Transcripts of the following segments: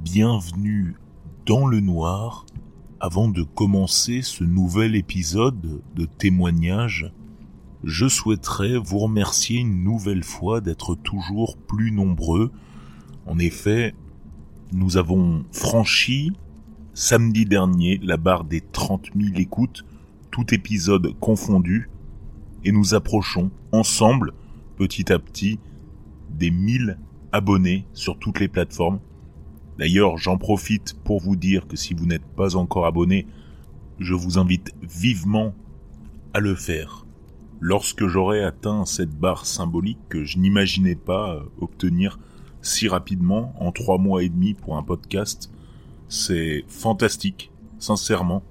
Bienvenue dans le noir. Avant de commencer ce nouvel épisode de témoignage, je souhaiterais vous remercier une nouvelle fois d'être toujours plus nombreux. En effet, nous avons franchi samedi dernier la barre des 30 000 écoutes, tout épisode confondu, et nous approchons ensemble, petit à petit, des 1000 abonnés sur toutes les plateformes. D'ailleurs, j'en profite pour vous dire que si vous n'êtes pas encore abonné, je vous invite vivement à le faire. Lorsque j'aurai atteint cette barre symbolique que je n'imaginais pas euh, obtenir si rapidement en trois mois et demi pour un podcast, c'est fantastique, sincèrement.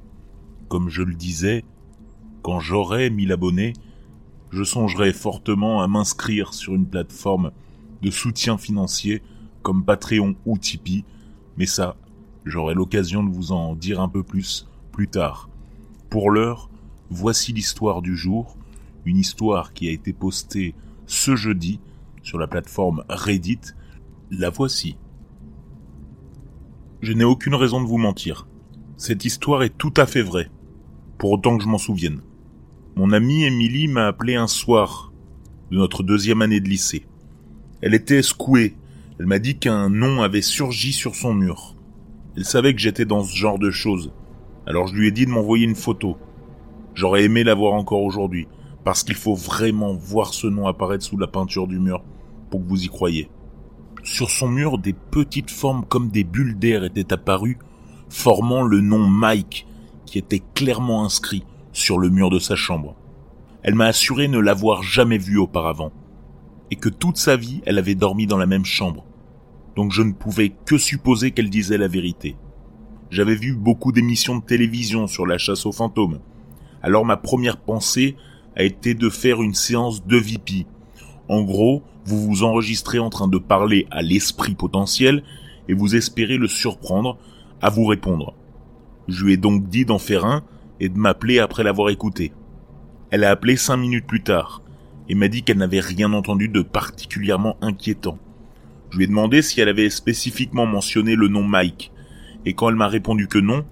Comme je le disais, quand j'aurai 1000 abonnés, je songerai fortement à m'inscrire sur une plateforme de soutien financier comme Patreon ou Tipeee, mais ça, j'aurai l'occasion de vous en dire un peu plus plus tard. Pour l'heure, voici l'histoire du jour, une histoire qui a été postée ce jeudi sur la plateforme Reddit. La voici. Je n'ai aucune raison de vous mentir. Cette histoire est tout à fait vraie, pour autant que je m'en souvienne. Mon amie Émilie m'a appelé un soir de notre deuxième année de lycée. Elle était secouée. Elle m'a dit qu'un nom avait surgi sur son mur. Elle savait que j'étais dans ce genre de choses. Alors je lui ai dit de m'envoyer une photo. J'aurais aimé la voir encore aujourd'hui, parce qu'il faut vraiment voir ce nom apparaître sous la peinture du mur pour que vous y croyez. Sur son mur, des petites formes comme des bulles d'air étaient apparues, formant le nom Mike, qui était clairement inscrit sur le mur de sa chambre. Elle m'a assuré ne l'avoir jamais vu auparavant et que toute sa vie elle avait dormi dans la même chambre. Donc je ne pouvais que supposer qu'elle disait la vérité. J'avais vu beaucoup d'émissions de télévision sur la chasse aux fantômes. Alors ma première pensée a été de faire une séance de VIP. En gros, vous vous enregistrez en train de parler à l'esprit potentiel et vous espérez le surprendre à vous répondre. Je lui ai donc dit d'en faire un et de m'appeler après l'avoir écouté. Elle a appelé cinq minutes plus tard et m'a dit qu'elle n'avait rien entendu de particulièrement inquiétant. Je lui ai demandé si elle avait spécifiquement mentionné le nom Mike, et quand elle m'a répondu que non,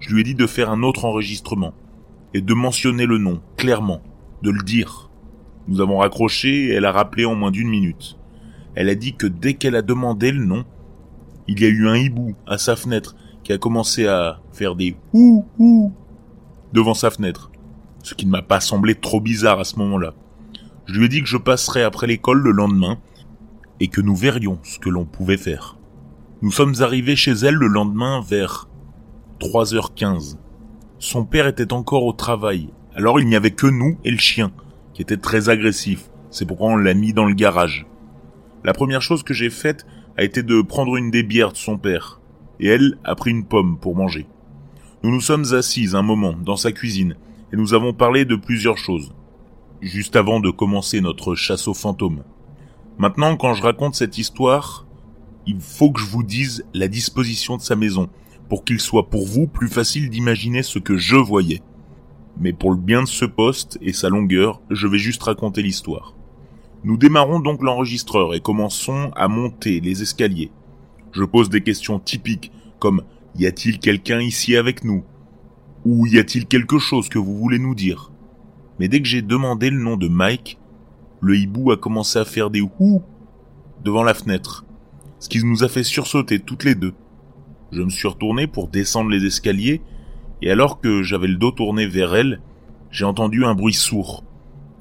je lui ai dit de faire un autre enregistrement, et de mentionner le nom, clairement, de le dire. Nous avons raccroché et elle a rappelé en moins d'une minute. Elle a dit que dès qu'elle a demandé le nom, il y a eu un hibou à sa fenêtre qui a commencé à faire des ouh ouh devant sa fenêtre, ce qui ne m'a pas semblé trop bizarre à ce moment-là. Je lui ai dit que je passerais après l'école le lendemain et que nous verrions ce que l'on pouvait faire. Nous sommes arrivés chez elle le lendemain vers 3h15. Son père était encore au travail, alors il n'y avait que nous et le chien, qui était très agressif. C'est pourquoi on l'a mis dans le garage. La première chose que j'ai faite a été de prendre une des bières de son père, et elle a pris une pomme pour manger. Nous nous sommes assis un moment dans sa cuisine, et nous avons parlé de plusieurs choses juste avant de commencer notre chasse aux fantômes. Maintenant, quand je raconte cette histoire, il faut que je vous dise la disposition de sa maison, pour qu'il soit pour vous plus facile d'imaginer ce que je voyais. Mais pour le bien de ce poste et sa longueur, je vais juste raconter l'histoire. Nous démarrons donc l'enregistreur et commençons à monter les escaliers. Je pose des questions typiques comme y a-t-il quelqu'un ici avec nous? Ou y a-t-il quelque chose que vous voulez nous dire? Mais dès que j'ai demandé le nom de Mike, le hibou a commencé à faire des ouh devant la fenêtre, ce qui nous a fait sursauter toutes les deux. Je me suis retourné pour descendre les escaliers, et alors que j'avais le dos tourné vers elle, j'ai entendu un bruit sourd,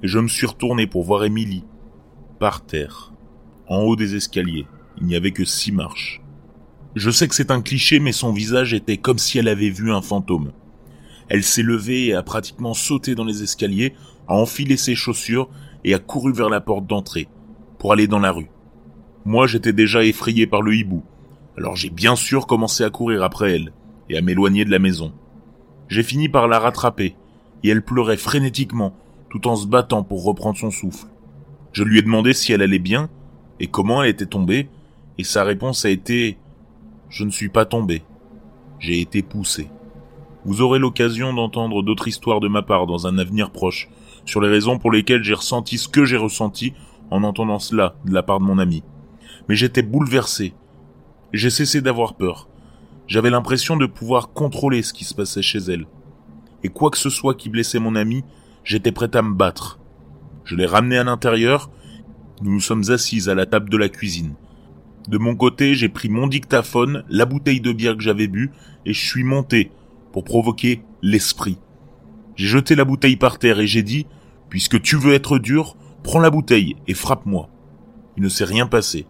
et je me suis retourné pour voir Émilie, par terre, en haut des escaliers. Il n'y avait que six marches. Je sais que c'est un cliché, mais son visage était comme si elle avait vu un fantôme. Elle s'est levée et a pratiquement sauté dans les escaliers, a enfilé ses chaussures et a couru vers la porte d'entrée, pour aller dans la rue. Moi j'étais déjà effrayé par le hibou, alors j'ai bien sûr commencé à courir après elle, et à m'éloigner de la maison. J'ai fini par la rattraper, et elle pleurait frénétiquement, tout en se battant pour reprendre son souffle. Je lui ai demandé si elle allait bien, et comment elle était tombée, et sa réponse a été ⁇ Je ne suis pas tombé, j'ai été poussé ⁇ vous aurez l'occasion d'entendre d'autres histoires de ma part dans un avenir proche, sur les raisons pour lesquelles j'ai ressenti ce que j'ai ressenti en entendant cela de la part de mon ami. Mais j'étais bouleversé, J'ai cessé d'avoir peur. J'avais l'impression de pouvoir contrôler ce qui se passait chez elle. Et quoi que ce soit qui blessait mon ami, j'étais prêt à me battre. Je l'ai ramené à l'intérieur, nous nous sommes assises à la table de la cuisine. De mon côté, j'ai pris mon dictaphone, la bouteille de bière que j'avais bu, et je suis monté pour provoquer l'esprit. J'ai jeté la bouteille par terre et j'ai dit, puisque tu veux être dur, prends la bouteille et frappe-moi. Il ne s'est rien passé.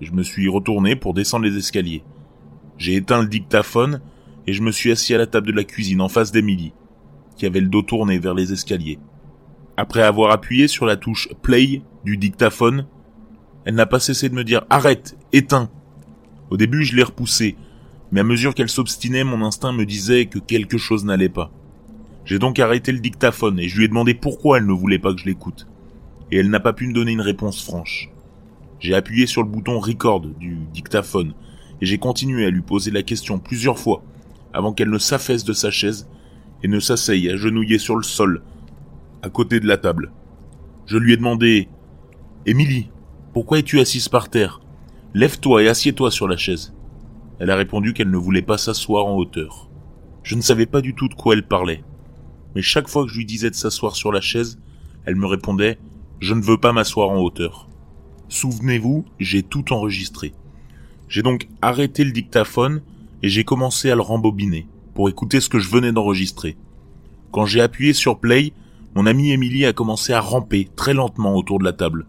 Je me suis retourné pour descendre les escaliers. J'ai éteint le dictaphone et je me suis assis à la table de la cuisine en face d'Emily, qui avait le dos tourné vers les escaliers. Après avoir appuyé sur la touche play du dictaphone, elle n'a pas cessé de me dire arrête, éteins. Au début, je l'ai repoussée, mais à mesure qu'elle s'obstinait, mon instinct me disait que quelque chose n'allait pas. J'ai donc arrêté le dictaphone et je lui ai demandé pourquoi elle ne voulait pas que je l'écoute. Et elle n'a pas pu me donner une réponse franche. J'ai appuyé sur le bouton record du dictaphone et j'ai continué à lui poser la question plusieurs fois avant qu'elle ne s'affaisse de sa chaise et ne s'asseye agenouillée sur le sol à côté de la table. Je lui ai demandé Émilie, pourquoi es-tu assise par terre? Lève-toi et assieds-toi sur la chaise. Elle a répondu qu'elle ne voulait pas s'asseoir en hauteur. Je ne savais pas du tout de quoi elle parlait. Mais chaque fois que je lui disais de s'asseoir sur la chaise, elle me répondait Je ne veux pas m'asseoir en hauteur. Souvenez-vous, j'ai tout enregistré. J'ai donc arrêté le dictaphone et j'ai commencé à le rembobiner pour écouter ce que je venais d'enregistrer. Quand j'ai appuyé sur play, mon amie Émilie a commencé à ramper très lentement autour de la table.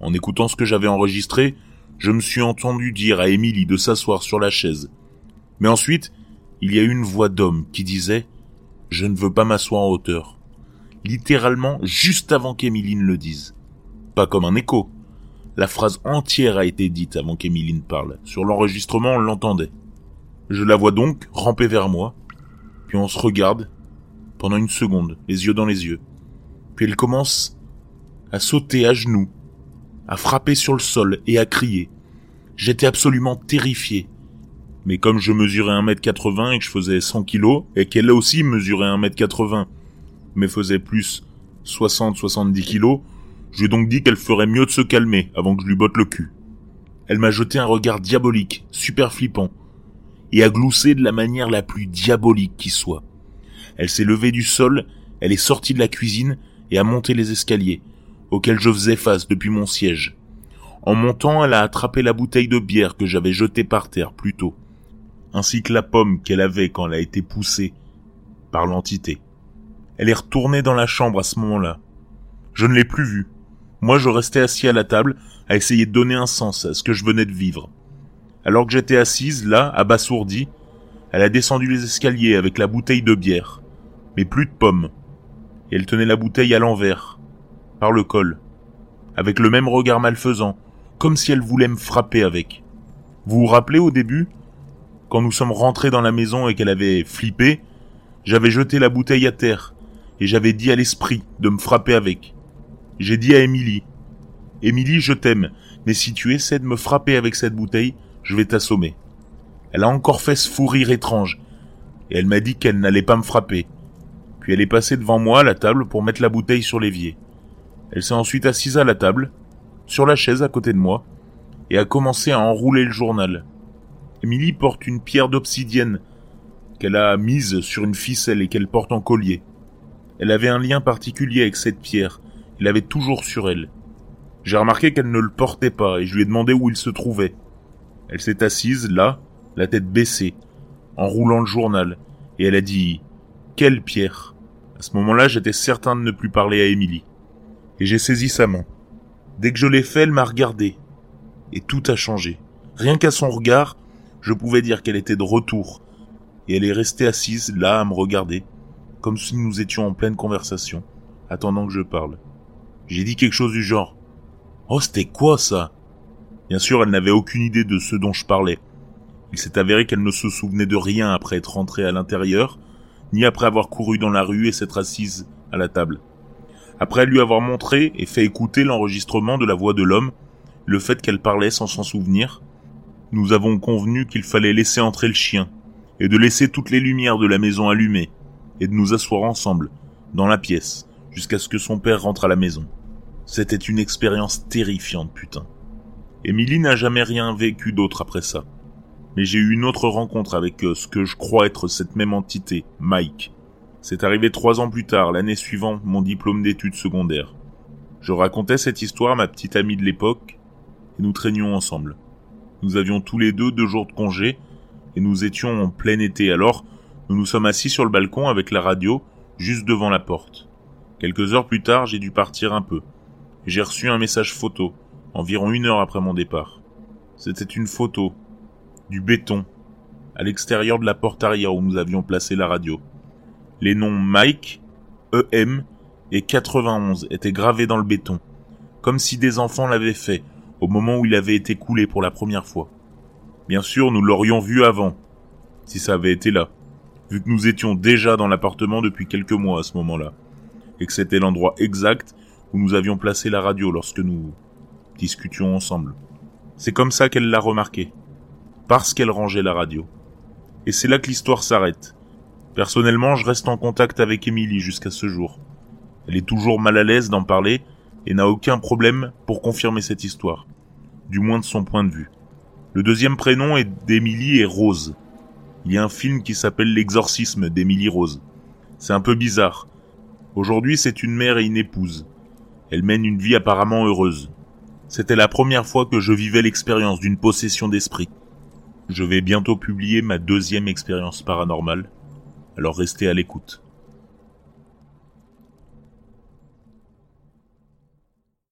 En écoutant ce que j'avais enregistré, je me suis entendu dire à Émilie de s'asseoir sur la chaise. Mais ensuite, il y a eu une voix d'homme qui disait Je ne veux pas m'asseoir en hauteur. Littéralement juste avant qu'Émilie ne le dise. Pas comme un écho, la phrase entière a été dite avant qu'Emiline parle. Sur l'enregistrement, on l'entendait. Je la vois donc ramper vers moi, puis on se regarde pendant une seconde, les yeux dans les yeux. Puis elle commence à sauter à genoux, à frapper sur le sol et à crier. J'étais absolument terrifié. Mais comme je mesurais 1m80 et que je faisais 100 kg, et qu'elle aussi mesurait 1m80, mais faisait plus 60-70 kg, je lui ai donc dit qu'elle ferait mieux de se calmer avant que je lui botte le cul. Elle m'a jeté un regard diabolique, super flippant, et a gloussé de la manière la plus diabolique qui soit. Elle s'est levée du sol, elle est sortie de la cuisine et a monté les escaliers, auxquels je faisais face depuis mon siège. En montant, elle a attrapé la bouteille de bière que j'avais jetée par terre plus tôt, ainsi que la pomme qu'elle avait quand elle a été poussée par l'entité. Elle est retournée dans la chambre à ce moment-là. Je ne l'ai plus vue. Moi, je restais assis à la table, à essayer de donner un sens à ce que je venais de vivre. Alors que j'étais assise, là, abasourdie, elle a descendu les escaliers avec la bouteille de bière, mais plus de pommes. Et elle tenait la bouteille à l'envers, par le col, avec le même regard malfaisant, comme si elle voulait me frapper avec. Vous vous rappelez au début, quand nous sommes rentrés dans la maison et qu'elle avait flippé, j'avais jeté la bouteille à terre, et j'avais dit à l'esprit de me frapper avec. J'ai dit à Émilie, Émilie, je t'aime, mais si tu essaies de me frapper avec cette bouteille, je vais t'assommer. Elle a encore fait ce fou rire étrange, et elle m'a dit qu'elle n'allait pas me frapper. Puis elle est passée devant moi à la table pour mettre la bouteille sur l'évier. Elle s'est ensuite assise à la table, sur la chaise à côté de moi, et a commencé à enrouler le journal. Émilie porte une pierre d'obsidienne qu'elle a mise sur une ficelle et qu'elle porte en collier. Elle avait un lien particulier avec cette pierre, il l'avait toujours sur elle. J'ai remarqué qu'elle ne le portait pas et je lui ai demandé où il se trouvait. Elle s'est assise là, la tête baissée, en roulant le journal, et elle a dit Quelle pierre À ce moment-là, j'étais certain de ne plus parler à Émilie. Et j'ai saisi sa main. Dès que je l'ai fait, elle m'a regardé. Et tout a changé. Rien qu'à son regard, je pouvais dire qu'elle était de retour. Et elle est restée assise là à me regarder, comme si nous étions en pleine conversation, attendant que je parle. J'ai dit quelque chose du genre. Oh, c'était quoi ça? Bien sûr, elle n'avait aucune idée de ce dont je parlais. Il s'est avéré qu'elle ne se souvenait de rien après être rentrée à l'intérieur, ni après avoir couru dans la rue et s'être assise à la table. Après lui avoir montré et fait écouter l'enregistrement de la voix de l'homme, le fait qu'elle parlait sans s'en souvenir, nous avons convenu qu'il fallait laisser entrer le chien, et de laisser toutes les lumières de la maison allumées, et de nous asseoir ensemble, dans la pièce, jusqu'à ce que son père rentre à la maison. C'était une expérience terrifiante, putain. Émilie n'a jamais rien vécu d'autre après ça. Mais j'ai eu une autre rencontre avec euh, ce que je crois être cette même entité, Mike. C'est arrivé trois ans plus tard, l'année suivante mon diplôme d'études secondaires. Je racontais cette histoire à ma petite amie de l'époque, et nous traînions ensemble. Nous avions tous les deux deux jours de congé, et nous étions en plein été, alors nous nous sommes assis sur le balcon avec la radio, juste devant la porte. Quelques heures plus tard, j'ai dû partir un peu. J'ai reçu un message photo, environ une heure après mon départ. C'était une photo, du béton, à l'extérieur de la porte arrière où nous avions placé la radio. Les noms Mike, EM et 91 étaient gravés dans le béton, comme si des enfants l'avaient fait au moment où il avait été coulé pour la première fois. Bien sûr, nous l'aurions vu avant, si ça avait été là, vu que nous étions déjà dans l'appartement depuis quelques mois à ce moment-là et que c'était l'endroit exact où nous avions placé la radio lorsque nous discutions ensemble. C'est comme ça qu'elle l'a remarqué, parce qu'elle rangeait la radio. Et c'est là que l'histoire s'arrête. Personnellement, je reste en contact avec Émilie jusqu'à ce jour. Elle est toujours mal à l'aise d'en parler et n'a aucun problème pour confirmer cette histoire, du moins de son point de vue. Le deuxième prénom d'Émilie est Rose. Il y a un film qui s'appelle L'exorcisme d'Émilie Rose. C'est un peu bizarre, Aujourd'hui, c'est une mère et une épouse. Elle mène une vie apparemment heureuse. C'était la première fois que je vivais l'expérience d'une possession d'esprit. Je vais bientôt publier ma deuxième expérience paranormale, alors restez à l'écoute.